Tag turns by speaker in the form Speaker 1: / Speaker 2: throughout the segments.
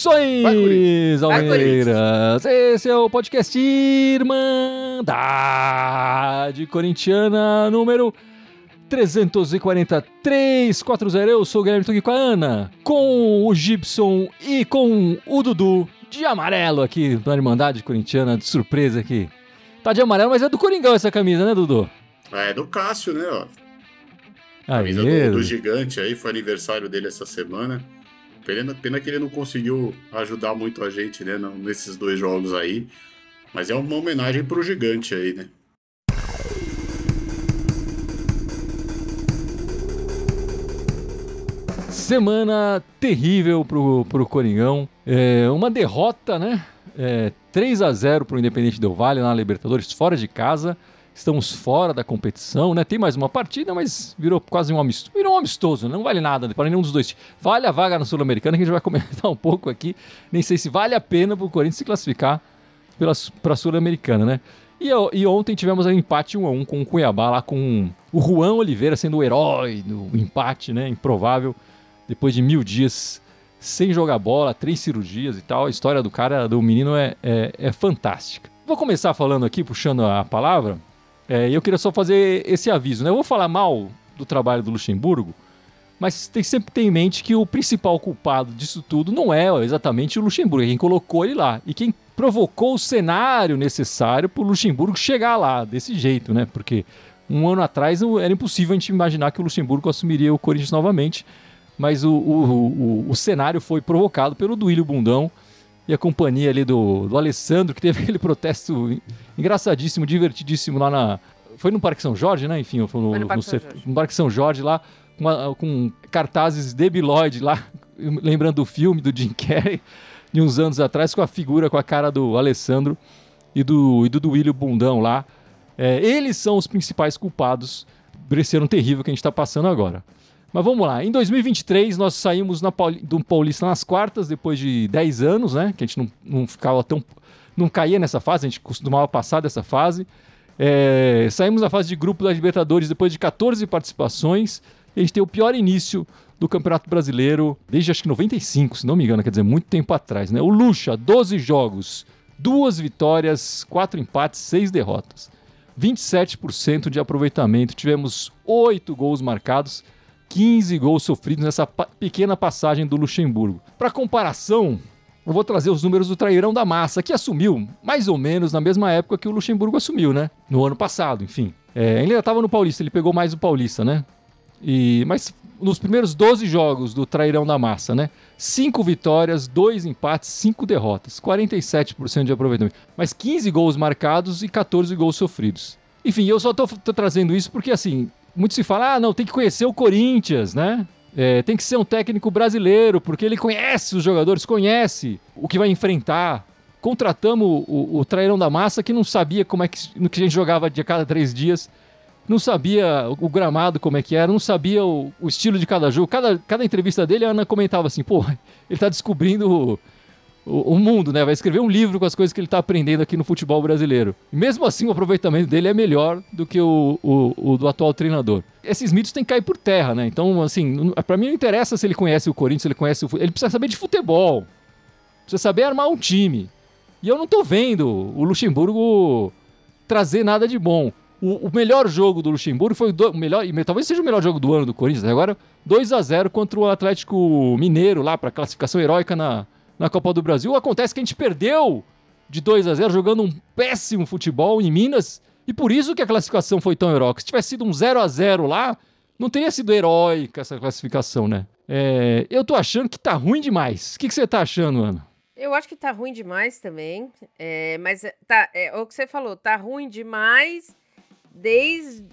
Speaker 1: Saudações, Almeiras! Esse é o podcast Irmandade Corintiana número 34340. Eu sou o Guilherme, tô aqui com a Ana, com o Gibson e com o Dudu de amarelo aqui na Irmandade Corintiana, de surpresa aqui. Tá de amarelo, mas é do Coringão essa camisa, né, Dudu?
Speaker 2: É do Cássio, né, ó. Camisa do, do gigante aí, foi aniversário dele essa semana. Pena, pena que ele não conseguiu ajudar muito a gente, né, nesses dois jogos aí. Mas é uma homenagem pro gigante aí, né?
Speaker 1: Semana terrível pro, pro Coringão. É, uma derrota, né? É, 3 a 0 pro Independente Del Vale na Libertadores, fora de casa estamos fora da competição, né? Tem mais uma partida, mas virou quase um amistoso. Virou um amistoso, não vale nada para nenhum dos dois. Vale a vaga na Sul-Americana, que a gente vai comentar um pouco aqui. Nem sei se vale a pena para o Corinthians se classificar para a Sul-Americana, né? E, e, ontem tivemos um empate 1 a 1 com o Cuiabá, lá com o Juan Oliveira sendo o herói do empate, né? Improvável, depois de mil dias sem jogar bola, três cirurgias e tal. A história do cara, do menino, é, é, é fantástica. Vou começar falando aqui, puxando a palavra, é, eu queria só fazer esse aviso, né? Eu vou falar mal do trabalho do Luxemburgo, mas tem sempre ter em mente que o principal culpado disso tudo não é exatamente o Luxemburgo, é quem colocou ele lá e quem provocou o cenário necessário para o Luxemburgo chegar lá desse jeito, né? Porque um ano atrás era impossível a gente imaginar que o Luxemburgo assumiria o Corinthians novamente, mas o, o, o, o cenário foi provocado pelo Duílio Bundão e a companhia ali do, do Alessandro, que teve aquele protesto engraçadíssimo, divertidíssimo lá na. Foi no Parque São Jorge, né? Enfim, foi no, foi no, Parque, no, São no Parque São Jorge lá, com, com cartazes debilóide lá, lembrando do filme do Jim Carrey, de uns anos atrás, com a figura, com a cara do Alessandro e do, e do Duílio Bundão lá. É, eles são os principais culpados por esse ano terrível que a gente está passando agora. Mas vamos lá. Em 2023, nós saímos Pauli do Paulista nas quartas, depois de 10 anos, né? Que a gente não, não ficava tão. não caía nessa fase, a gente costumava passar dessa fase. É, saímos na fase de grupo da Libertadores depois de 14 participações. a gente tem o pior início do Campeonato Brasileiro desde acho que 95, se não me engano, quer dizer, muito tempo atrás, né? O Lucha, 12 jogos, duas vitórias, quatro empates, seis derrotas. 27% de aproveitamento, tivemos oito gols marcados 15 gols sofridos nessa pequena passagem do Luxemburgo. Para comparação, eu vou trazer os números do Trairão da Massa, que assumiu mais ou menos na mesma época que o Luxemburgo assumiu, né? No ano passado, enfim. É, ele ainda estava no Paulista, ele pegou mais o Paulista, né? E, mas nos primeiros 12 jogos do Trairão da Massa, né? 5 vitórias, 2 empates, 5 derrotas, 47% de aproveitamento. Mas 15 gols marcados e 14 gols sofridos. Enfim, eu só tô trazendo isso porque, assim, muito se fala, ah, não, tem que conhecer o Corinthians, né? É, tem que ser um técnico brasileiro, porque ele conhece os jogadores, conhece o que vai enfrentar. Contratamos o, o trairão da massa que não sabia como é que, no que a gente jogava de cada três dias, não sabia o, o gramado como é que era, não sabia o, o, estilo de cada jogo. Cada, cada entrevista dele, a Ana comentava assim, pô, ele tá descobrindo o, mundo, né? Vai escrever um livro com as coisas que ele está aprendendo aqui no futebol brasileiro. Mesmo assim, o aproveitamento dele é melhor do que o, o, o do atual treinador. Esses mitos têm que cair por terra, né? Então, assim, para mim não interessa se ele conhece o Corinthians, se ele conhece o Ele precisa saber de futebol. Precisa saber armar um time. E eu não tô vendo o Luxemburgo trazer nada de bom. O, o melhor jogo do Luxemburgo foi o, melhor, e talvez seja o melhor jogo do ano do Corinthians. Agora, 2 a 0 contra o Atlético Mineiro lá para classificação heróica na, na Copa do Brasil. Acontece que a gente perdeu de 2 a 0 jogando um péssimo futebol em Minas e por isso que a classificação foi tão heróica. Se tivesse sido um 0 a 0 lá, não teria sido heróica essa classificação, né? É, eu tô achando que tá ruim demais. O que, que você tá achando, Ana?
Speaker 3: Eu acho que tá ruim demais também. É, mas tá, é, o que você falou, tá ruim demais desde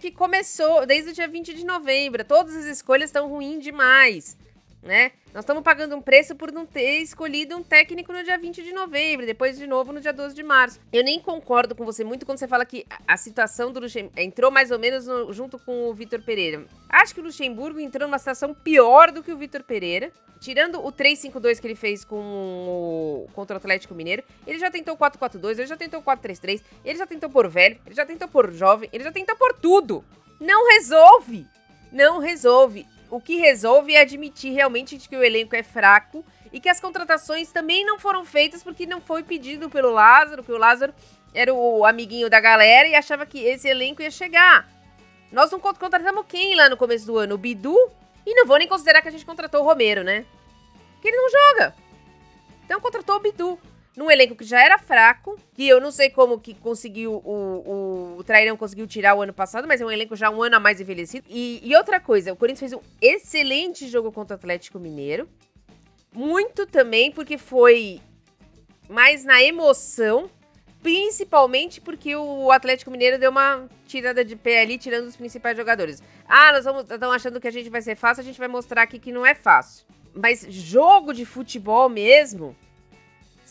Speaker 3: que começou, desde o dia 20 de novembro. Todas as escolhas estão ruins demais. Né? Nós estamos pagando um preço por não ter escolhido um técnico no dia 20 de novembro, depois de novo no dia 12 de março. Eu nem concordo com você muito quando você fala que a situação do Luxemburgo entrou mais ou menos no, junto com o Vitor Pereira. Acho que o Luxemburgo entrou numa situação pior do que o Vitor Pereira. Tirando o 3-5-2 que ele fez com o, contra o Atlético Mineiro, ele já tentou 4-4-2, ele já tentou 4-3-3, ele já tentou por velho, ele já tentou por jovem, ele já tentou por tudo. Não resolve! Não resolve o que resolve é admitir realmente que o elenco é fraco e que as contratações também não foram feitas porque não foi pedido pelo Lázaro, que o Lázaro era o amiguinho da galera e achava que esse elenco ia chegar. Nós não contratamos quem lá no começo do ano? O Bidu? E não vou nem considerar que a gente contratou o Romero, né? Porque ele não joga. Então contratou o Bidu num elenco que já era fraco, que eu não sei como que conseguiu, o, o, o Trairão conseguiu tirar o ano passado, mas é um elenco já um ano a mais envelhecido. E, e outra coisa, o Corinthians fez um excelente jogo contra o Atlético Mineiro. Muito também porque foi mais na emoção, principalmente porque o Atlético Mineiro deu uma tirada de pé ali, tirando os principais jogadores. Ah, nós estamos achando que a gente vai ser fácil, a gente vai mostrar aqui que não é fácil. Mas jogo de futebol mesmo,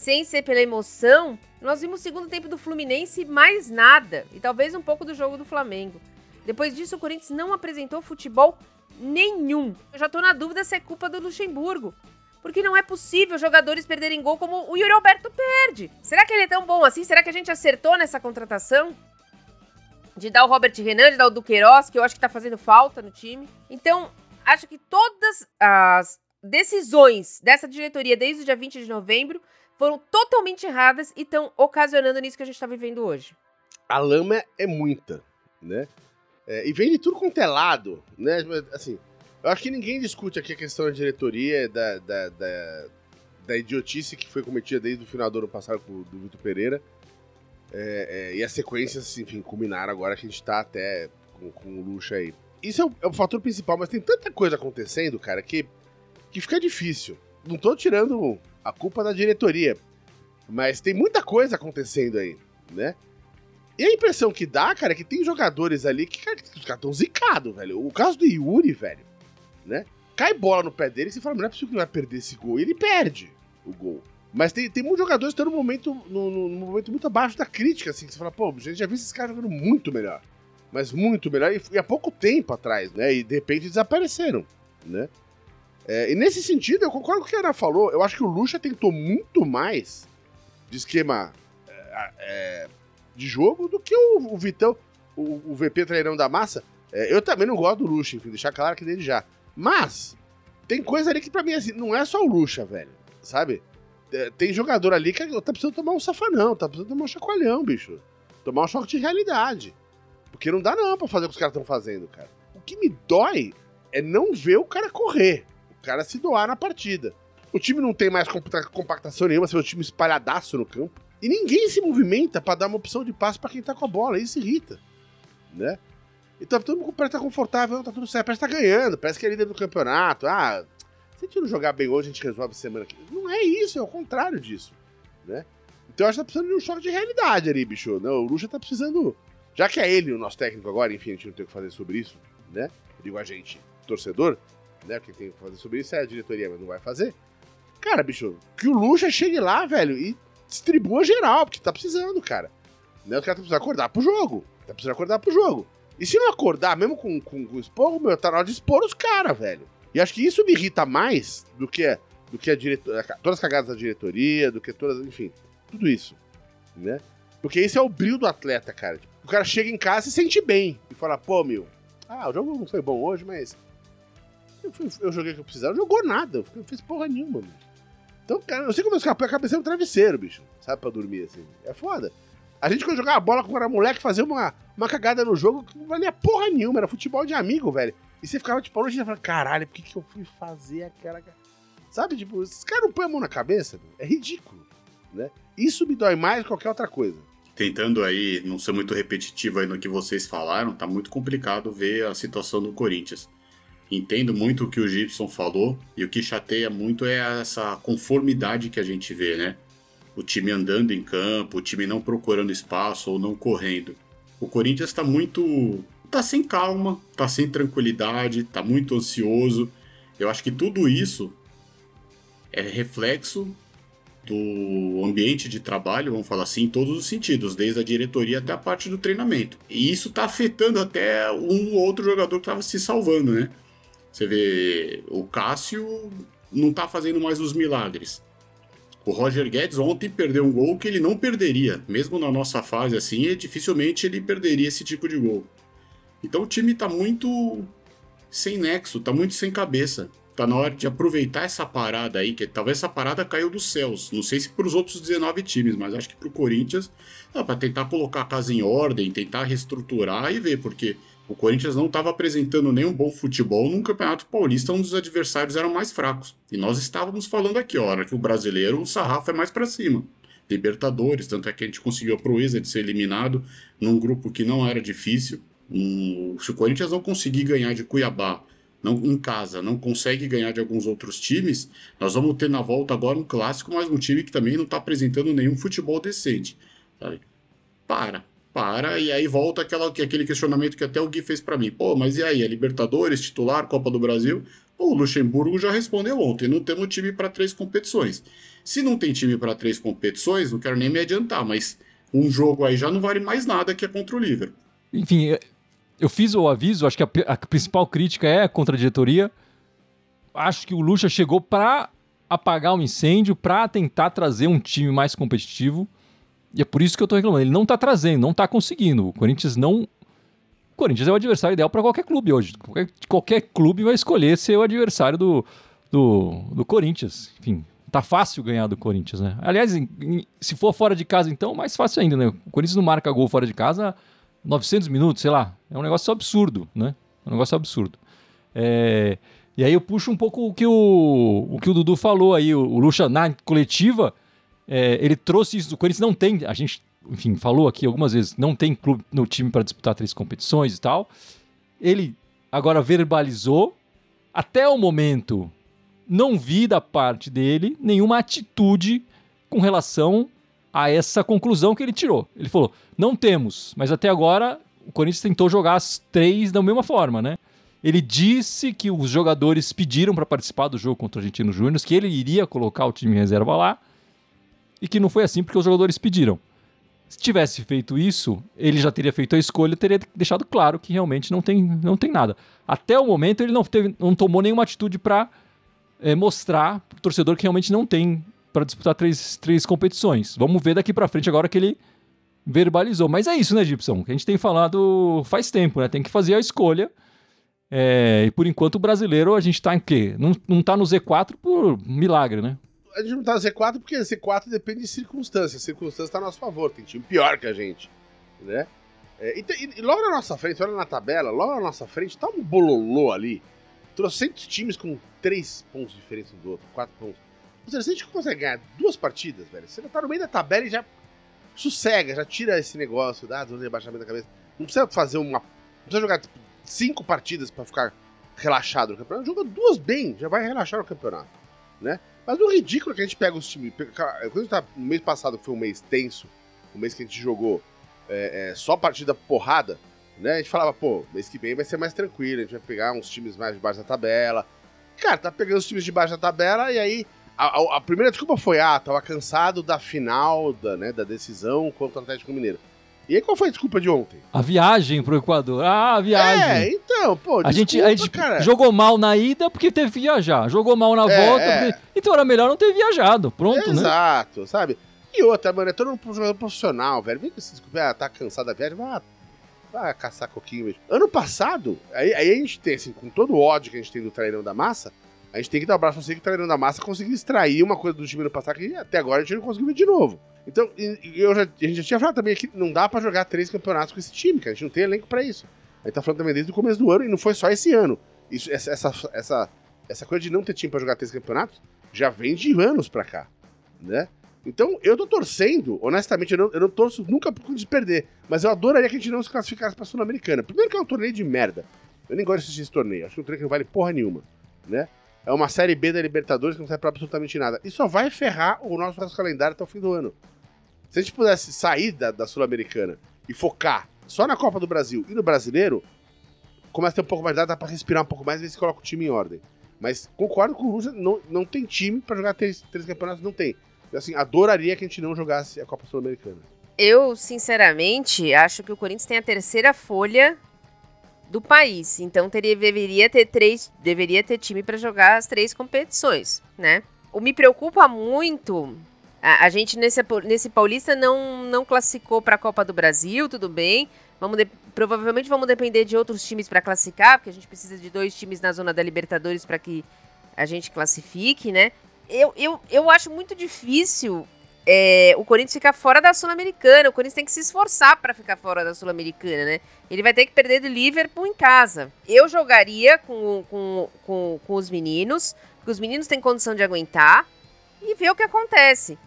Speaker 3: sem ser pela emoção, nós vimos o segundo tempo do Fluminense mais nada. E talvez um pouco do jogo do Flamengo. Depois disso, o Corinthians não apresentou futebol nenhum. Eu já tô na dúvida se é culpa do Luxemburgo. Porque não é possível jogadores perderem gol como o Yuri Alberto perde. Será que ele é tão bom assim? Será que a gente acertou nessa contratação? De dar o Robert Renan, de dar o Duqueiroz, que eu acho que tá fazendo falta no time. Então, acho que todas as decisões dessa diretoria desde o dia 20 de novembro foram totalmente erradas e estão ocasionando nisso que a gente está vivendo hoje.
Speaker 4: A lama é muita, né? É, e vem de tudo quanto é lado, né? Assim, eu acho que ninguém discute aqui a questão da diretoria, da, da, da, da idiotice que foi cometida desde o final do ano passado com, do Vitor Pereira. É, é, e as sequências, enfim, culminaram agora que a gente tá até com, com o luxo aí. Isso é o, é o fator principal, mas tem tanta coisa acontecendo, cara, que, que fica difícil. Não tô tirando a culpa da diretoria. Mas tem muita coisa acontecendo aí, né? E a impressão que dá, cara, é que tem jogadores ali que, cara, os caras estão zicados, velho. O caso do Yuri, velho, né? Cai bola no pé dele e você fala, não é possível que ele vai perder esse gol. E ele perde o gol. Mas tem, tem muitos jogadores que estão num momento, momento muito abaixo da crítica, assim, que você fala, pô, a gente já viu esses caras jogando muito melhor. Mas muito melhor, e, e há pouco tempo atrás, né? E de repente desapareceram, né? É, e nesse sentido, eu concordo com o que a Ana falou. Eu acho que o Lucha tentou muito mais de esquema é, é, de jogo do que o, o Vitão, o, o, VP treinão da massa. É, eu também não gosto do Lucha, enfim, deixar claro que dele já. Mas, tem coisa ali que pra mim, assim, não é só o Lucha, velho. Sabe? É, tem jogador ali que tá precisando tomar um safanão, tá precisando tomar um chacoalhão, bicho. Tomar um choque de realidade. Porque não dá não pra fazer o que os caras estão fazendo, cara. O que me dói é não ver o cara correr cara se doar na partida. O time não tem mais compactação nenhuma, você o time espalhadaço no campo. E ninguém se movimenta para dar uma opção de passe para quem tá com a bola. Isso irrita, né? Então todo mundo parece tá confortável, tá tudo certo, parece estar tá ganhando, parece que é líder do campeonato. Ah, se a gente não jogar bem hoje, a gente resolve semana que Não é isso, é o contrário disso, né? Então eu acho que tá precisando de um choque de realidade ali, bicho. Não, o Lucha tá precisando. Já que é ele o nosso técnico agora, enfim, a gente não tem o que fazer sobre isso, né? Digo a gente, torcedor né? Quem tem que fazer sobre isso é a diretoria, mas não vai fazer. Cara, bicho, que o Lucha chegue lá, velho, e distribua geral, porque tá precisando, cara. Né? O cara tá precisando acordar pro jogo. Tá precisando acordar pro jogo. E se não acordar, mesmo com, com, com esporro, meu, tá na hora de expor os caras, velho. E acho que isso me irrita mais do que, do que a diretoria. Todas as cagadas da diretoria, do que todas. Enfim, tudo isso. Né? Porque esse é o brilho do atleta, cara. O cara chega em casa e se sente bem. E fala, pô, meu. Ah, o jogo não foi bom hoje, mas eu, fui, eu joguei o que eu precisava, não jogou nada, eu não fiz porra nenhuma, mano. Então, cara, eu sei como eu escapei a cabeça no travesseiro, bicho. Sabe, pra dormir, assim. É foda. A gente, quando jogava bola quando era moleque, fazia uma, uma cagada no jogo que não valia porra nenhuma, era futebol de amigo, velho. E você ficava, tipo, hoje e falava, caralho, por que, que eu fui fazer aquela. Sabe, tipo, esses caras não põem a mão na cabeça, é ridículo, né? Isso me dói mais que qualquer outra coisa.
Speaker 2: Tentando aí não ser muito repetitivo aí no que vocês falaram, tá muito complicado ver a situação do Corinthians. Entendo muito o que o Gibson falou e o que chateia muito é essa conformidade que a gente vê, né? O time andando em campo, o time não procurando espaço ou não correndo. O Corinthians está muito. tá sem calma, tá sem tranquilidade, tá muito ansioso. Eu acho que tudo isso é reflexo do ambiente de trabalho, vamos falar assim, em todos os sentidos, desde a diretoria até a parte do treinamento. E isso está afetando até um ou outro jogador que estava se salvando, né? Você vê, o Cássio não está fazendo mais os milagres. O Roger Guedes ontem perdeu um gol que ele não perderia. Mesmo na nossa fase assim, dificilmente ele perderia esse tipo de gol. Então o time está muito sem nexo, está muito sem cabeça. Tá na hora de aproveitar essa parada aí, que talvez essa parada caiu dos céus. Não sei se para os outros 19 times, mas acho que para o Corinthians, para tentar colocar a casa em ordem, tentar reestruturar e ver, porque o Corinthians não estava apresentando nenhum bom futebol no Campeonato Paulista, onde os adversários eram mais fracos. E nós estávamos falando aqui, ó, que o brasileiro, o sarrafo é mais para cima. Libertadores, tanto é que a gente conseguiu a proeza de ser eliminado num grupo que não era difícil. Um, se o Corinthians não conseguir ganhar de Cuiabá não, em casa, não consegue ganhar de alguns outros times, nós vamos ter na volta agora um clássico, mas um time que também não está apresentando nenhum futebol decente. Sabe? Para para, e aí volta aquela, aquele questionamento que até o Gui fez para mim. Pô, mas e aí, a Libertadores, titular, Copa do Brasil? O Luxemburgo já respondeu ontem, não temos time para três competições. Se não tem time para três competições, não quero nem me adiantar, mas um jogo aí já não vale mais nada que é contra o Liverpool.
Speaker 1: Enfim, eu fiz o aviso, acho que a, a principal crítica é contra a diretoria. Acho que o Luxa chegou para apagar o um incêndio, para tentar trazer um time mais competitivo. E é por isso que eu tô reclamando. Ele não tá trazendo, não tá conseguindo. O Corinthians não. O Corinthians é o adversário ideal para qualquer clube hoje. Qualquer, qualquer clube vai escolher ser o adversário do, do, do Corinthians. Enfim, tá fácil ganhar do Corinthians, né? Aliás, se for fora de casa, então, mais fácil ainda, né? O Corinthians não marca gol fora de casa 900 minutos, sei lá. É um negócio absurdo, né? É um negócio absurdo. É... E aí eu puxo um pouco o que o, o, que o Dudu falou aí. O, o Lucha, na coletiva, é, ele trouxe isso. O Corinthians não tem, a gente, enfim, falou aqui algumas vezes, não tem clube no time para disputar três competições e tal. Ele agora verbalizou. Até o momento, não vi da parte dele nenhuma atitude com relação a essa conclusão que ele tirou. Ele falou: não temos, mas até agora o Corinthians tentou jogar as três da mesma forma, né? Ele disse que os jogadores pediram para participar do jogo contra o Argentino Júnior, que ele iria colocar o time em reserva lá e que não foi assim porque os jogadores pediram. Se tivesse feito isso, ele já teria feito a escolha teria deixado claro que realmente não tem, não tem nada. Até o momento, ele não, teve, não tomou nenhuma atitude para é, eh, mostrar para o torcedor que realmente não tem para disputar três, três competições. Vamos ver daqui para frente agora que ele verbalizou. Mas é isso, né, Gibson? Que a gente tem falado faz tempo, né? Tem que fazer a escolha. É, e por enquanto o brasileiro a gente tá em quê? Não, não tá no Z4 por milagre, né?
Speaker 4: a gente não tá no Z4 porque Z4 depende de circunstâncias. Circunstâncias tá a nosso favor, tem time pior que a gente, né? É, e, e, logo na nossa frente, olha na tabela, logo na nossa frente tá um bololô ali. Trocentos times com três pontos diferentes um do outro, quatro pontos. Seja, se a gente consegue ganhar duas partidas, velho, você já tá no meio da tabela e já sossega, já tira esse negócio, dá zona de rebaixamento da cabeça. Não precisa fazer uma. Não precisa jogar tipo, cinco partidas para ficar relaxado no campeonato. Joga duas bem, já vai relaxar no campeonato, né? Mas o ridículo é que a gente pega os times. Quando a gente tá, no mês passado, que foi um mês tenso, um mês que a gente jogou é, é, só partida porrada, né? A gente falava, pô, mês que vem vai ser mais tranquilo, a gente vai pegar uns times mais de baixo da tabela. Cara, tá pegando os times de baixo da tabela e aí. A, a, a primeira desculpa foi, ah, tava cansado da final, da, né, da decisão contra o Atlético Mineiro. E aí, qual foi a desculpa de ontem?
Speaker 1: A viagem pro Equador. Ah, a viagem. É,
Speaker 4: então, pô,
Speaker 1: desculpa, a gente, a gente cara. jogou mal na ida porque teve que viajar. Jogou mal na é, volta. É. Porque... Então era melhor não ter viajado. Pronto,
Speaker 4: Exato,
Speaker 1: né?
Speaker 4: Exato, sabe? E outra, mano, é todo um jogador profissional, velho. Vem com esse desculpa, ah, tá cansado da viagem, vai, vai caçar coquinho mesmo. Ano passado, aí, aí a gente tem, assim, com todo o ódio que a gente tem do trairão da massa, a gente tem que dar um abraço pra você que o trairão da massa conseguiu extrair uma coisa do time no passado que até agora a gente não conseguiu ver de novo. Então, eu já, a gente já tinha falado também aqui, não dá para jogar três campeonatos com esse time, cara. A gente não tem elenco para isso. A gente tá falando também desde o começo do ano e não foi só esse ano. Isso, essa, essa, essa, essa coisa de não ter time para jogar três campeonatos já vem de anos pra cá, né? Então, eu tô torcendo, honestamente, eu não, eu não torço nunca por de perder, mas eu adoraria que a gente não se classificasse pra Sul-Americana. Primeiro que é um torneio de merda. Eu nem gosto de assistir esse torneio, acho que é um torneio que não vale porra nenhuma, né? É uma Série B da Libertadores que não serve pra absolutamente nada. E só vai ferrar o nosso calendário até o fim do ano. Se a gente pudesse sair da, da Sul-Americana e focar só na Copa do Brasil e no brasileiro, começa a ter um pouco mais de dá pra respirar um pouco mais e ver se coloca o time em ordem. Mas concordo com o Lúcio, não, não tem time para jogar três, três campeonatos, não tem. Assim, adoraria que a gente não jogasse a Copa Sul-Americana.
Speaker 3: Eu, sinceramente, acho que o Corinthians tem a terceira folha do país. Então teria, deveria ter três, deveria ter time para jogar as três competições, né? O me preocupa muito. A, a gente nesse, nesse Paulista não, não classificou para a Copa do Brasil, tudo bem. Vamos de, provavelmente vamos depender de outros times para classificar, porque a gente precisa de dois times na zona da Libertadores para que a gente classifique, né? Eu, eu, eu acho muito difícil é, o Corinthians ficar fora da Sul-Americana. O Corinthians tem que se esforçar para ficar fora da Sul-Americana, né? Ele vai ter que perder do Liverpool em casa. Eu jogaria com, com, com, com os meninos, porque os meninos têm condição de aguentar e ver o que acontece.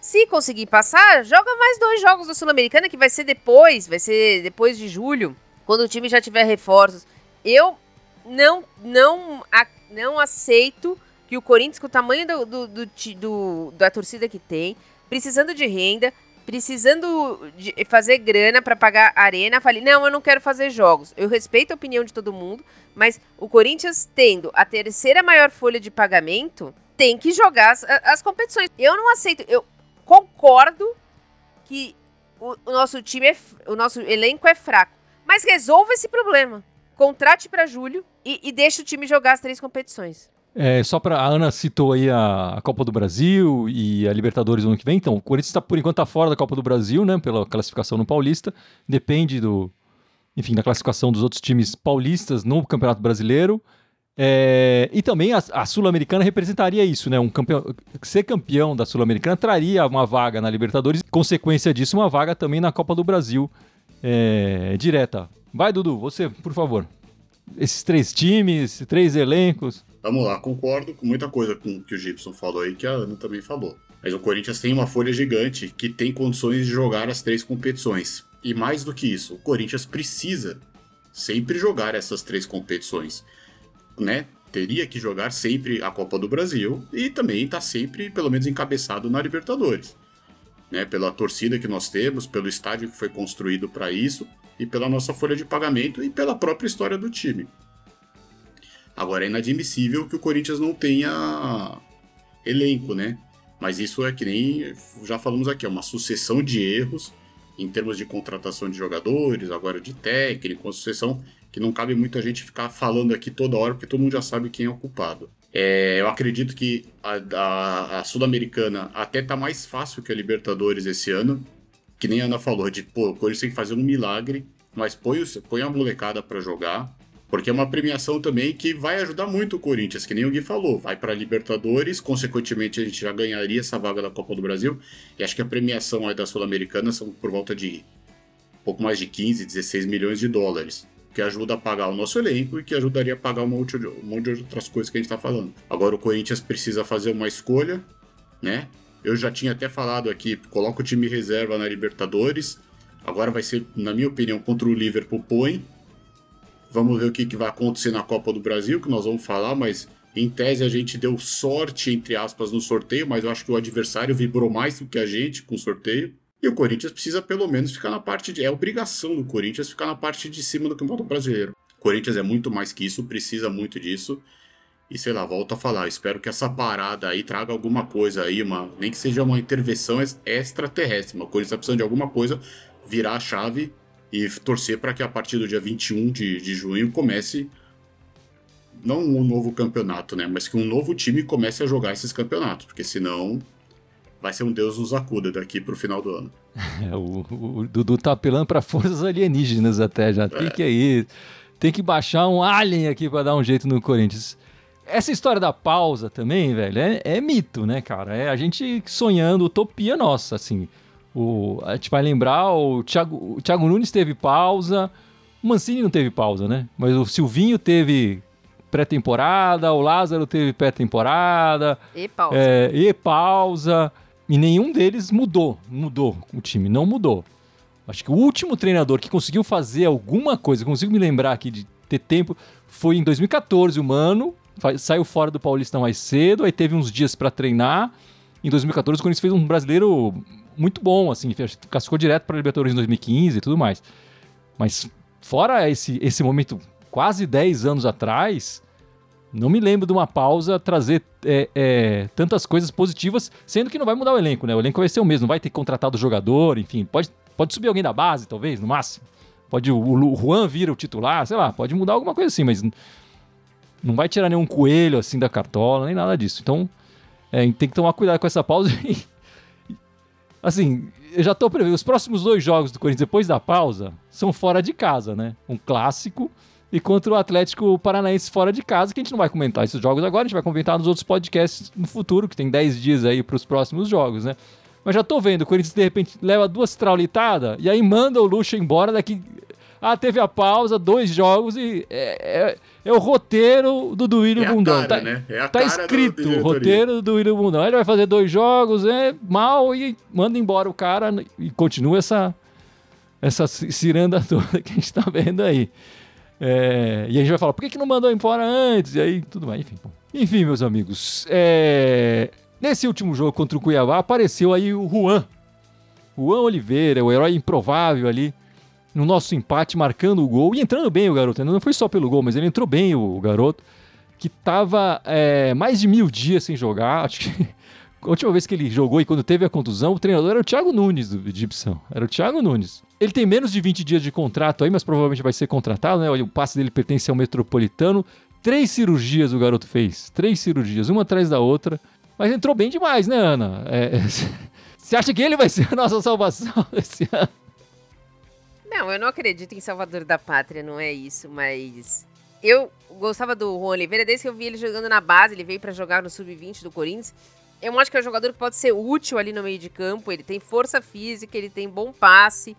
Speaker 3: Se conseguir passar, joga mais dois jogos da Sul-Americana, que vai ser depois, vai ser depois de julho, quando o time já tiver reforços. Eu não, não, não aceito que o Corinthians, com o tamanho do, do, do, do da torcida que tem, precisando de renda, precisando de fazer grana para pagar arena, falei, não, eu não quero fazer jogos. Eu respeito a opinião de todo mundo, mas o Corinthians tendo a terceira maior folha de pagamento, tem que jogar as, as competições. Eu não aceito, eu concordo que o, o nosso time, é, o nosso elenco é fraco, mas resolva esse problema. Contrate para julho e, e deixe o time jogar as três competições.
Speaker 1: É, só para a Ana citou aí a, a, Copa do Brasil e a Libertadores no ano que vem. Então, o Corinthians está por enquanto tá fora da Copa do Brasil, né, pela classificação no Paulista. Depende do, enfim, da classificação dos outros times paulistas no Campeonato Brasileiro. É, e também a, a Sul-Americana representaria isso, né? Um campeão, ser campeão da Sul-Americana traria uma vaga na Libertadores, consequência disso, uma vaga também na Copa do Brasil é, direta. Vai, Dudu, você, por favor. Esses três times, três elencos.
Speaker 2: Vamos lá, concordo com muita coisa com que o Gibson falou aí, que a Ana também falou. Mas o Corinthians tem uma folha gigante que tem condições de jogar as três competições. E mais do que isso, o Corinthians precisa sempre jogar essas três competições. Né? Teria que jogar sempre a Copa do Brasil e também está sempre, pelo menos, encabeçado na Libertadores. Né? Pela torcida que nós temos, pelo estádio que foi construído para isso e pela nossa folha de pagamento e pela própria história do time. Agora é inadmissível que o Corinthians não tenha elenco, né? Mas isso é que nem já falamos aqui, é uma sucessão de erros em termos de contratação de jogadores, agora de técnico, uma sucessão que não cabe muita gente ficar falando aqui toda hora, porque todo mundo já sabe quem é o culpado. É, eu acredito que a, a, a Sul-Americana até tá mais fácil que a Libertadores esse ano, que nem a Ana falou, de pô, o Corinthians tem que fazer um milagre, mas põe, põe a molecada para jogar, porque é uma premiação também que vai ajudar muito o Corinthians, que nem o Gui falou. Vai para a Libertadores, consequentemente a gente já ganharia essa vaga da Copa do Brasil. E acho que a premiação da Sul-Americana são por volta de um pouco mais de 15, 16 milhões de dólares. Que ajuda a pagar o nosso elenco e que ajudaria a pagar um monte de, um monte de outras coisas que a gente está falando. Agora o Corinthians precisa fazer uma escolha, né? Eu já tinha até falado aqui, coloca o time reserva na Libertadores. Agora vai ser, na minha opinião, contra o Liverpool põe Vamos ver o que, que vai acontecer na Copa do Brasil, que nós vamos falar, mas em tese a gente deu sorte, entre aspas, no sorteio, mas eu acho que o adversário vibrou mais do que a gente com o sorteio. E o Corinthians precisa pelo menos ficar na parte de. É obrigação do Corinthians ficar na parte de cima do Campeonato Brasileiro. O Corinthians é muito mais que isso, precisa muito disso. E sei lá, volto a falar, espero que essa parada aí traga alguma coisa aí, uma, nem que seja uma intervenção extraterrestre. O Corinthians tá precisando de alguma coisa, virar a chave e torcer para que a partir do dia 21 de, de junho comece não um novo campeonato, né? Mas que um novo time comece a jogar esses campeonatos, porque senão vai ser um Deus nos acuda daqui para o final do ano.
Speaker 1: É, o, o, Dudu tá apelando para forças alienígenas até já. Tem é. que ir, tem que baixar um alien aqui para dar um jeito no Corinthians. Essa história da pausa também, velho, é, é mito, né, cara? É a gente sonhando utopia nossa, assim. O, a gente vai lembrar, o Thiago, o Thiago Nunes teve pausa, o Mancini não teve pausa, né? Mas o Silvinho teve pré-temporada, o Lázaro teve pré-temporada.
Speaker 3: E pausa.
Speaker 1: É, e pausa. E nenhum deles mudou, mudou o time, não mudou. Acho que o último treinador que conseguiu fazer alguma coisa, consigo me lembrar aqui de ter tempo, foi em 2014, o Mano, saiu fora do Paulistão mais cedo, aí teve uns dias para treinar. Em 2014, o Corinthians fez um brasileiro muito bom, assim, classificou direto para a Libertadores em 2015 e tudo mais. Mas fora esse, esse momento quase 10 anos atrás, Não me lembro de uma pausa trazer é, é, tantas coisas positivas, sendo que não vai mudar o elenco, né? O elenco vai ser o mesmo, vai ter contratado jogador, enfim. Pode, pode subir alguém da base, talvez, no máximo. Pode o, o Juan vir o titular, sei lá, pode mudar alguma coisa assim, mas não vai tirar nenhum coelho assim da cartola, nem nada disso. Então, é, tem que tomar cuidado com essa pausa. assim, eu já tô prevendo. Os próximos dois jogos do Corinthians depois da pausa são fora de casa, né? Um clássico e contra o Atlético Paranaense fora de casa, que a gente não vai comentar esses jogos agora, a gente vai comentar nos outros podcasts no futuro, que tem 10 dias aí para os próximos jogos, né? Mas já tô vendo, o Corinthians de repente leva duas traulitadas e aí manda o Luxo embora daqui ah, teve a pausa, dois jogos e é, é, é o roteiro do Duílio é Bundão. Cara, tá, né? é tá escrito o roteiro do Duílio Bundão. Ele vai fazer dois jogos, é mal e manda embora o cara e continua essa, essa ciranda toda que a gente tá vendo aí. É, e a gente vai falar, por que, que não mandou embora antes? E aí, tudo mais, enfim. Enfim, meus amigos, é, nesse último jogo contra o Cuiabá apareceu aí o Juan. Juan Oliveira, o herói improvável ali no nosso empate, marcando o gol e entrando bem o garoto. Não foi só pelo gol, mas ele entrou bem o garoto, que estava é, mais de mil dias sem jogar. Acho que a última vez que ele jogou e quando teve a contusão, o treinador era o Thiago Nunes do Gibson. Era o Thiago Nunes. Ele tem menos de 20 dias de contrato aí, mas provavelmente vai ser contratado, né? O passe dele pertence ao Metropolitano. Três cirurgias o garoto fez. Três cirurgias, uma atrás da outra. Mas entrou bem demais, né, Ana? É, você acha que ele vai ser a nossa salvação esse ano?
Speaker 3: Não, eu não acredito em Salvador da Pátria, não é isso, mas eu gostava do Juan Oliveira desde que eu vi ele jogando na base, ele veio para jogar no sub-20 do Corinthians. Eu acho que é um jogador que pode ser útil ali no meio de campo, ele tem força física, ele tem bom passe,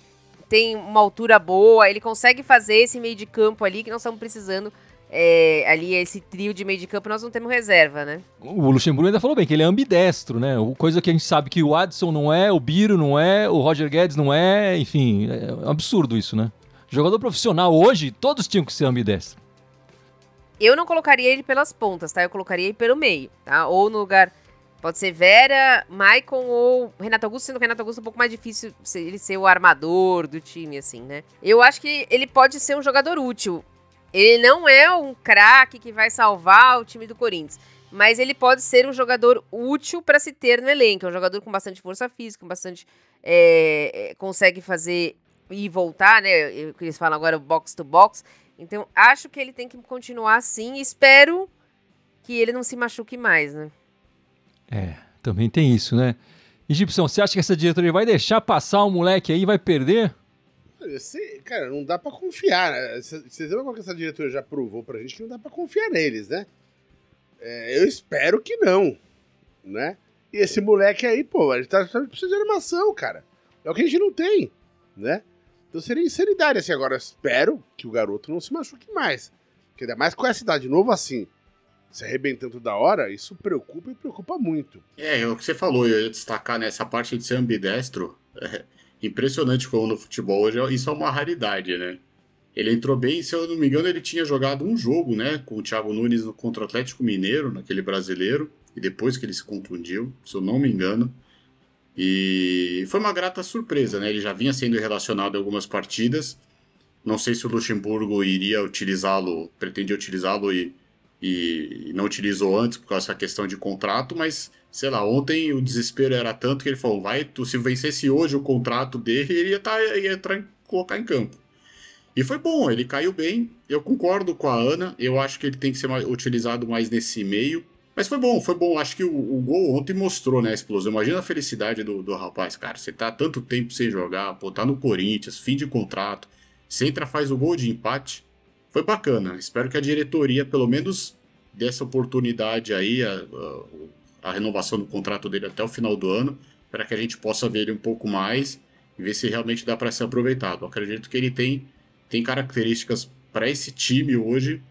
Speaker 3: tem uma altura boa, ele consegue fazer esse meio de campo ali que nós estamos precisando é, ali esse trio de meio de campo, nós não temos reserva, né?
Speaker 1: O Luxemburgo ainda falou bem que ele é ambidestro, né? Coisa que a gente sabe que o Adson não é, o Biro não é, o Roger Guedes não é, enfim, é um absurdo isso, né? Jogador profissional hoje, todos tinham que ser ambidestro.
Speaker 3: Eu não colocaria ele pelas pontas, tá? Eu colocaria ele pelo meio, tá? Ou no lugar. Pode ser Vera, Maicon ou Renato Augusto, sendo que o Renato Augusto é um pouco mais difícil ele ser o armador do time, assim, né? Eu acho que ele pode ser um jogador útil. Ele não é um craque que vai salvar o time do Corinthians, mas ele pode ser um jogador útil para se ter no elenco. É um jogador com bastante força física, com bastante. É, é, consegue fazer e voltar, né? O que eles falam agora, box to box. Então, acho que ele tem que continuar assim. Espero que ele não se machuque mais, né?
Speaker 1: É, também tem isso, né? Egipção, você acha que essa diretoria vai deixar passar o moleque aí vai perder?
Speaker 4: Cara, não dá pra confiar. Né? Vocês lembram que essa diretoria já provou pra gente que não dá pra confiar neles, né? É, eu espero que não, né? E esse moleque aí, pô, ele tá, tá precisando de armação, cara. É o que a gente não tem, né? Então seria insanidade assim. Agora, espero que o garoto não se machuque mais. Porque ainda mais com essa idade novo assim, se arrebentando da hora, isso preocupa e preocupa muito.
Speaker 2: É, é o que você falou, eu ia destacar nessa parte de ser ambidestro. É, impressionante como no futebol hoje, isso é uma raridade, né? Ele entrou bem, se eu não me engano, ele tinha jogado um jogo, né, com o Thiago Nunes contra o Atlético Mineiro, naquele brasileiro, e depois que ele se contundiu, se eu não me engano. E foi uma grata surpresa, né? Ele já vinha sendo relacionado em algumas partidas. Não sei se o Luxemburgo iria utilizá-lo, pretendia utilizá-lo e, e não utilizou antes por causa dessa questão de contrato, mas sei lá, ontem o desespero era tanto que ele falou, vai, tu, se vencesse hoje o contrato dele, ele ia, tá, ia entrar, colocar em campo. E foi bom, ele caiu bem, eu concordo com a Ana, eu acho que ele tem que ser mais, utilizado mais nesse meio, mas foi bom, foi bom, acho que o, o gol ontem mostrou, né, a explosão, imagina a felicidade do, do rapaz, cara, você tá tanto tempo sem jogar, pô, tá no Corinthians, fim de contrato, você entra, faz o gol de empate, foi bacana, espero que a diretoria pelo menos dê essa oportunidade aí, a, a, a renovação do contrato dele até o final do ano, para que a gente possa ver ele um pouco mais e ver se realmente dá para ser aproveitado. Eu acredito que ele tem, tem características para esse time hoje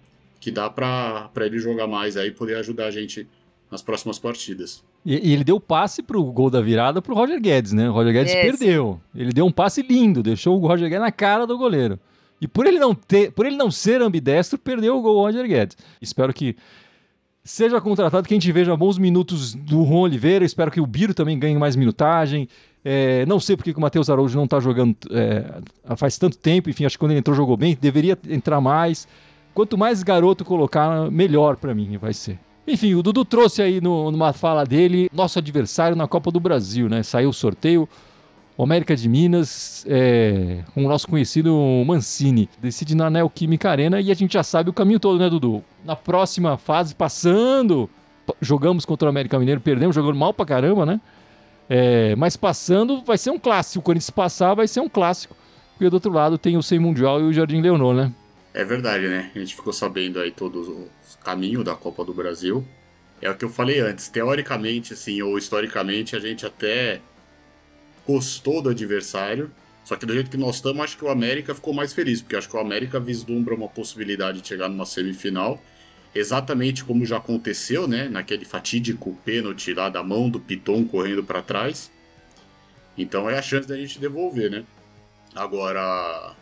Speaker 2: que dá para ele jogar mais aí e poder ajudar a gente nas próximas partidas.
Speaker 1: E, e ele deu passe pro gol da virada pro Roger Guedes, né? O Roger Guedes perdeu. Ele deu um passe lindo, deixou o Roger Guedes na cara do goleiro. E por ele não ter, por ele não ser ambidestro, perdeu o gol Roger Guedes. Espero que seja contratado, que a gente veja bons minutos do Juan Oliveira. Espero que o Biro também ganhe mais minutagem. É, não sei porque o Matheus Araújo não está jogando é, faz tanto tempo. Enfim, acho que quando ele entrou jogou bem. Deveria entrar mais. quanto mais garoto colocar, melhor para mim vai ser. Enfim, o Dudu trouxe aí no, numa fala dele nosso adversário na Copa do Brasil, né? Saiu o sorteio. O América de Minas, é, com o nosso conhecido Mancini, decide na Neoquímica Arena e a gente já sabe o caminho todo, né, Dudu? Na próxima fase, passando, jogamos contra o América Mineiro, perdemos, jogando mal pra caramba, né? É, mas passando, vai ser um clássico. Se o Corinthians passar, vai ser um clássico. Porque do outro lado tem o Sem Mundial e o Jardim Leonor, né?
Speaker 2: É verdade, né? A gente ficou sabendo aí todos os caminhos da Copa do Brasil. É o que eu falei antes. Teoricamente, assim, ou historicamente, a gente até gostou do adversário. Só que do jeito que nós estamos, acho que o América ficou mais feliz, porque acho que o América vislumbra uma possibilidade de chegar numa semifinal, exatamente como já aconteceu, né? Naquele fatídico pênalti lá da mão do Piton correndo para trás. Então é a chance da gente devolver, né? Agora,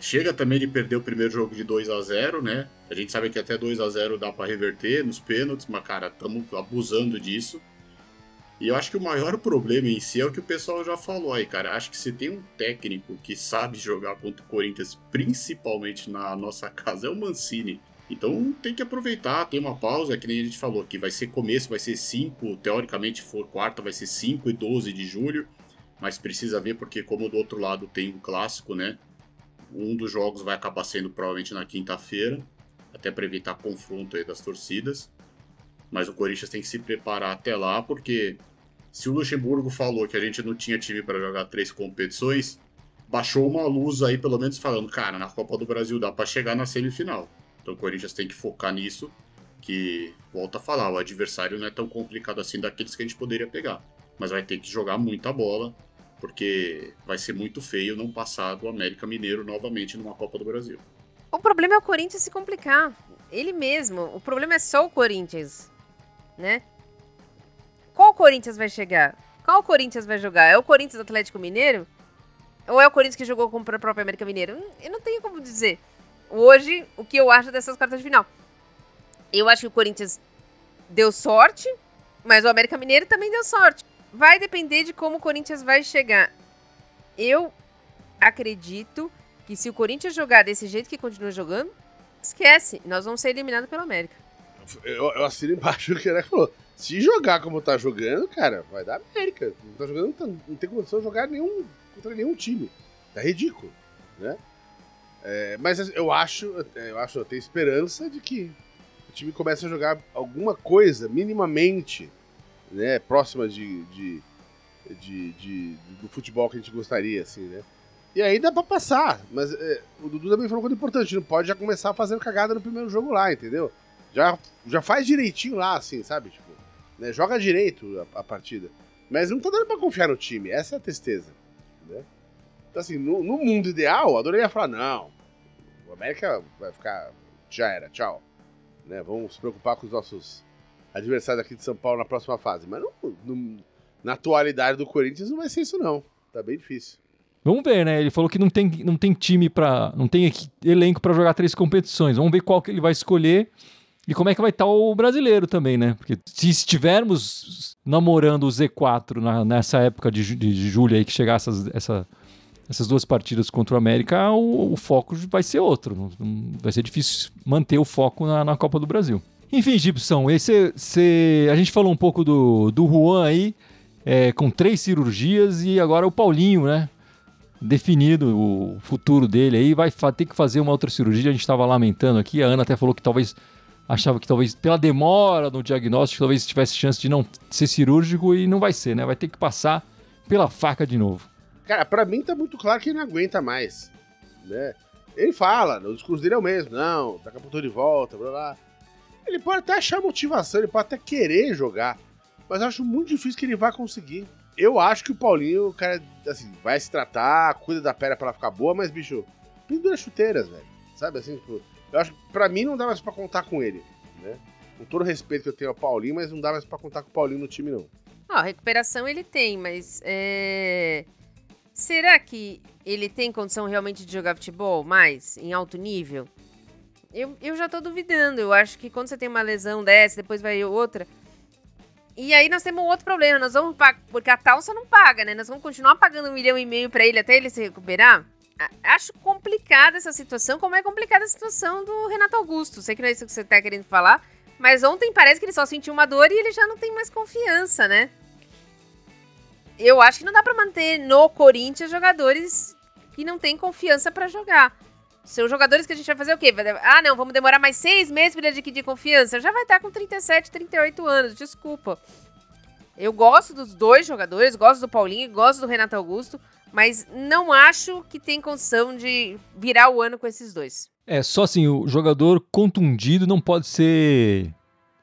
Speaker 2: chega também de perder o primeiro jogo de 2 a 0 né? A gente sabe que até 2 a 0 dá para reverter nos pênaltis, mas, cara, estamos abusando disso. E eu acho que o maior problema em si é o que o pessoal já falou aí, cara. Acho que se tem um técnico que sabe jogar contra o Corinthians, principalmente na nossa casa, é o Mancini. Então tem que aproveitar, tem uma pausa, que nem a gente falou, que vai ser começo, vai ser 5, teoricamente for quarta, vai ser 5 e 12 de julho, mas precisa ver porque como do outro lado tem um clássico, né? Um dos jogos vai acabar sendo provavelmente na quinta-feira, até para evitar confronto aí das torcidas. Mas o Corinthians tem que se preparar até lá, porque se o Luxemburgo falou que a gente não tinha time para jogar três competições, baixou uma luz aí, pelo menos falando, cara, na Copa do Brasil dá para chegar na semifinal. Então o Corinthians tem que focar nisso, que, volta a falar, o adversário não é tão complicado assim daqueles que a gente poderia pegar. Mas vai ter que jogar muita bola, porque vai ser muito feio não passar do América Mineiro novamente numa Copa do Brasil.
Speaker 3: O problema é o Corinthians se complicar. Ele mesmo. O problema é só o Corinthians, né? Qual Corinthians vai chegar? Qual Corinthians vai jogar? É o Corinthians Atlético Mineiro? Ou é o Corinthians que jogou contra a própria América Mineiro? Hum, eu não tenho como dizer. Hoje, o que eu acho dessas quartas de final. Eu acho que o Corinthians deu sorte, mas o América Mineiro também deu sorte. Vai depender de como o Corinthians vai chegar. Eu acredito que se o Corinthians jogar desse jeito que continua jogando, esquece. Nós vamos ser eliminados pelo América.
Speaker 4: Eu, eu assino embaixo o que o Eric falou. Se jogar como tá jogando, cara, vai dar América. Não tá jogando, não, tem condição de jogar nenhum, contra nenhum time. Tá ridículo, né? É, mas eu acho, eu acho, eu tenho esperança de que o time comece a jogar alguma coisa, minimamente, né, próxima de, de, de, de do futebol que a gente gostaria, assim, né? E aí dá pra passar, mas é, o Dudu também falou uma coisa importante, não pode já começar fazendo cagada no primeiro jogo lá, entendeu? Já, já faz direitinho lá, assim, sabe? Tipo, né? Joga direito a, a, partida. Mas não tá dando pra confiar no time. Essa é a tristeza. Né? Então, assim, no, no mundo ideal, a ia falar: não, o América vai ficar. Já era, tchau. Né? Vamos se preocupar com os nossos adversários aqui de São Paulo na próxima fase. Mas não, na atualidade do Corinthians não vai ser isso, não. Tá bem difícil.
Speaker 1: Vamos ver, né? Ele falou que não tem, não tem time para, não tem elenco para jogar três competições. Vamos ver qual que ele vai escolher e como é que vai estar o brasileiro também, né? Porque se estivermos namorando o Z4 na, nessa época de, de, de julho aí, que chegar essas, essa, essas duas partidas contra o América, o, o foco vai ser outro. vai ser difícil manter o foco na, na Copa do Brasil. Enfim, Gibson, esse, esse, a gente falou um pouco do, do Juan aí, é, com três cirurgias, e agora o Paulinho, né? Definido o futuro dele aí, vai ter que fazer uma outra cirurgia. A gente estava lamentando aqui, a Ana até falou que talvez achava que talvez pela demora no diagnóstico, talvez tivesse chance de não ser cirúrgico e não vai ser, né? Vai ter que passar pela faca de novo.
Speaker 4: Cara, para mim tá muito claro que ele não aguenta mais, né? Ele fala, o discurso dele é o mesmo, não, com a de volta, blá blá. Ele pode até achar motivação, ele pode até querer jogar, mas eu acho muito difícil que ele vá conseguir. Eu acho que o Paulinho, cara, assim, vai se tratar, cuida da perna pra ela ficar boa, mas, bicho, pendura chuteiras, velho. Sabe assim, tipo, eu acho que pra mim não dá mais pra contar com ele, né? Com todo o respeito que eu tenho ao Paulinho, mas não dá mais pra contar com o Paulinho no time, não.
Speaker 3: Ah, recuperação ele tem, mas é... será que ele tem condição realmente de jogar futebol mais, em alto nível? Eu, eu já tô duvidando. Eu acho que quando você tem uma lesão dessa, depois vai outra. E aí nós temos um outro problema. Nós vamos pagar. Porque a Talsa não paga, né? Nós vamos continuar pagando um milhão e meio pra ele até ele se recuperar. Acho complicada essa situação, como é complicada a situação do Renato Augusto. Sei que não é isso que você tá querendo falar, mas ontem parece que ele só sentiu uma dor e ele já não tem mais confiança, né? Eu acho que não dá para manter no Corinthians jogadores que não têm confiança para jogar. São jogadores que a gente vai fazer o quê? Ah, não, vamos demorar mais seis meses para ele adquirir confiança. Já vai estar com 37, 38 anos, desculpa. Eu gosto dos dois jogadores, gosto do Paulinho, gosto do Renato Augusto, mas não acho que tem condição de virar o ano com esses dois.
Speaker 1: É, só assim, o jogador contundido não pode ser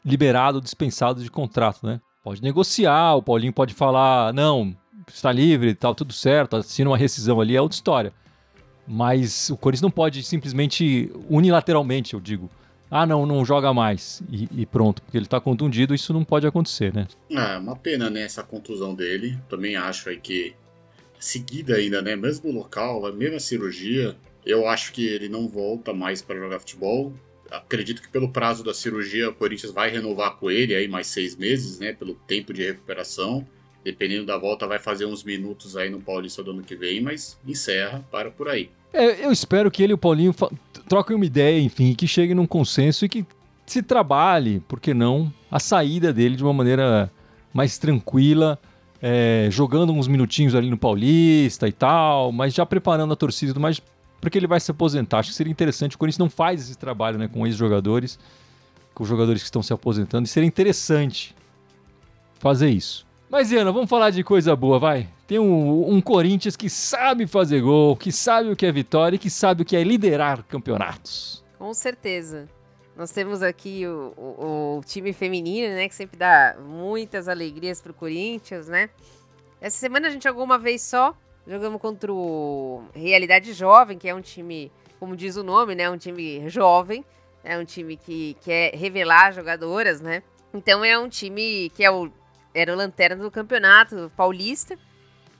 Speaker 1: liberado, dispensado de contrato, né? Pode negociar, o Paulinho pode falar, não, está livre, tal, tudo certo, assina uma rescisão ali, é outra história. Mas o Corinthians não pode simplesmente, unilateralmente, eu digo, ah, não, não joga mais e, e pronto, porque ele está contundido, isso não pode acontecer, né?
Speaker 2: É, uma pena, né, essa contusão dele. Também acho aí que seguida ainda, né, mesmo local, a mesma cirurgia, eu acho que ele não volta mais para jogar futebol. Acredito que pelo prazo da cirurgia o Corinthians vai renovar com ele aí mais seis meses, né, pelo tempo de recuperação. Dependendo da volta, vai fazer uns minutos aí no Paulista do ano que vem, mas encerra, para por aí.
Speaker 1: É, eu espero que ele e o Paulinho troquem uma ideia, enfim, que cheguem num consenso e que se trabalhe, por que não, a saída dele de uma maneira mais tranquila, é, jogando uns minutinhos ali no Paulista e tal, mas já preparando a torcida e mais, porque ele vai se aposentar. Acho que seria interessante. O Corinthians não faz esse trabalho né, com ex-jogadores, com jogadores que estão se aposentando, e seria interessante fazer isso. Mas, Iana, vamos falar de coisa boa, vai. Tem um, um, Corinthians que sabe fazer gol, que sabe o que é vitória e que sabe o que é liderar campeonatos.
Speaker 3: Com certeza. Nós temos aqui o, o, o time feminino, né? Que sempre dá muitas alegrias pro Corinthians, né? Essa semana a gente jogou uma vez só. Jogamos contra o Realidade Jovem, que é um time, como diz o nome, né? Um time jovem. É um time que quer revelar jogadoras, né? Então é um time que é o era o lanterna do campeonato paulista.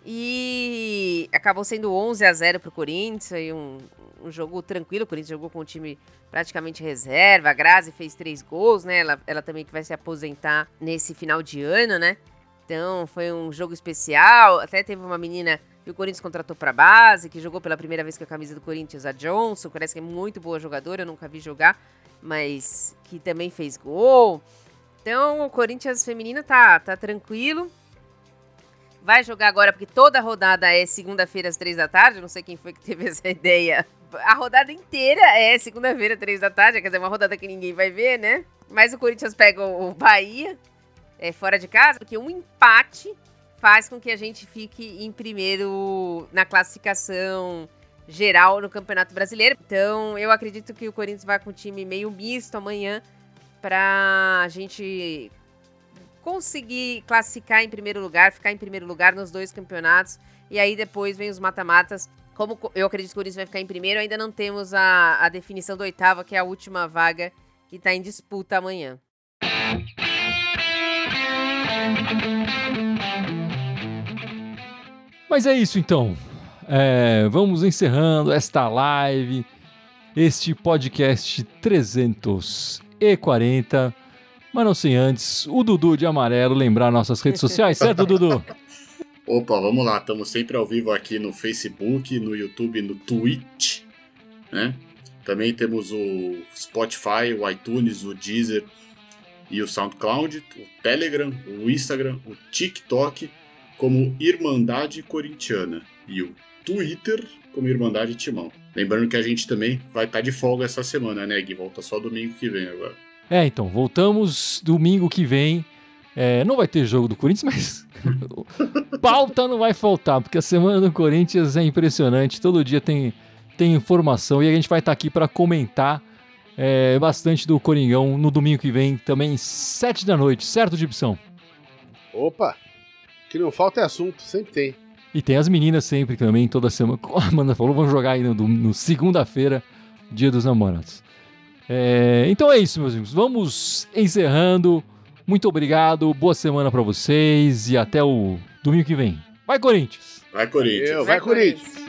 Speaker 3: E acabou sendo 11 a 0 para o Corinthians, e um, um jogo tranquilo. O Corinthians jogou com o time praticamente reserva. A Grazi fez três gols, né? Ela, ela também que vai se aposentar nesse final de ano, né? Então foi um jogo especial. Até teve uma menina que o Corinthians contratou para base, que jogou pela primeira vez com a camisa do Corinthians, a Johnson. Parece que é muito boa jogadora, eu nunca vi jogar, mas que também fez gol. Então o Corinthians feminino tá, tá tranquilo. Vai jogar agora, porque toda rodada é segunda-feira às três da tarde. Não sei quem foi que teve essa ideia. A rodada inteira é segunda-feira, três da tarde. Quer dizer, uma rodada que ninguém vai ver, né? Mas o Corinthians pega o Bahia é, fora de casa, porque um empate faz com que a gente fique em primeiro na classificação geral no Campeonato Brasileiro. Então, eu acredito que o Corinthians vai com um time meio misto amanhã para a gente conseguir classificar em primeiro lugar, ficar em primeiro lugar nos dois campeonatos. E aí depois vem os mata-matas. Como eu acredito que o Corinthians vai ficar em primeiro, ainda não temos a, a definição do oitava, que é a última vaga que está em disputa amanhã.
Speaker 1: Mas é isso então. É, vamos encerrando esta live, este podcast 300 e 40. Mas não sem antes, o Dudu de amarelo lembrar nossas redes sociais, certo, Dudu?
Speaker 2: Opa, vamos lá, estamos sempre ao vivo aqui no Facebook, no YouTube, no Twitch, né? Também temos o Spotify, o iTunes, o Deezer e o SoundCloud, o Telegram, o Instagram, o TikTok como Irmandade Corintiana e o Twitter como Irmandade Timão. Lembrando que a gente também vai estar tá de folga essa semana, né, Gui? Volta só domingo que vem agora.
Speaker 1: É, então, voltamos domingo que vem. É, não vai ter jogo do Corinthians, mas pauta não vai faltar, porque a semana do Corinthians é impressionante. Todo dia tem, tem informação e a gente vai estar tá aqui para comentar é, bastante do Coringão no domingo que vem, também sete da noite, certo, Gibson?
Speaker 4: Opa, que não falta é assunto, sempre tem.
Speaker 1: E tem as meninas sempre também, toda semana. Como a Amanda falou, vão jogar ainda no, no segunda-feira, dia dos namorados. É, então é isso, meus amigos. Vamos encerrando. Muito obrigado, boa semana para vocês e até o domingo que vem. Vai, Corinthians!
Speaker 2: Vai, Corinthians!
Speaker 4: Eu, vai, Corinthians! Corinthians.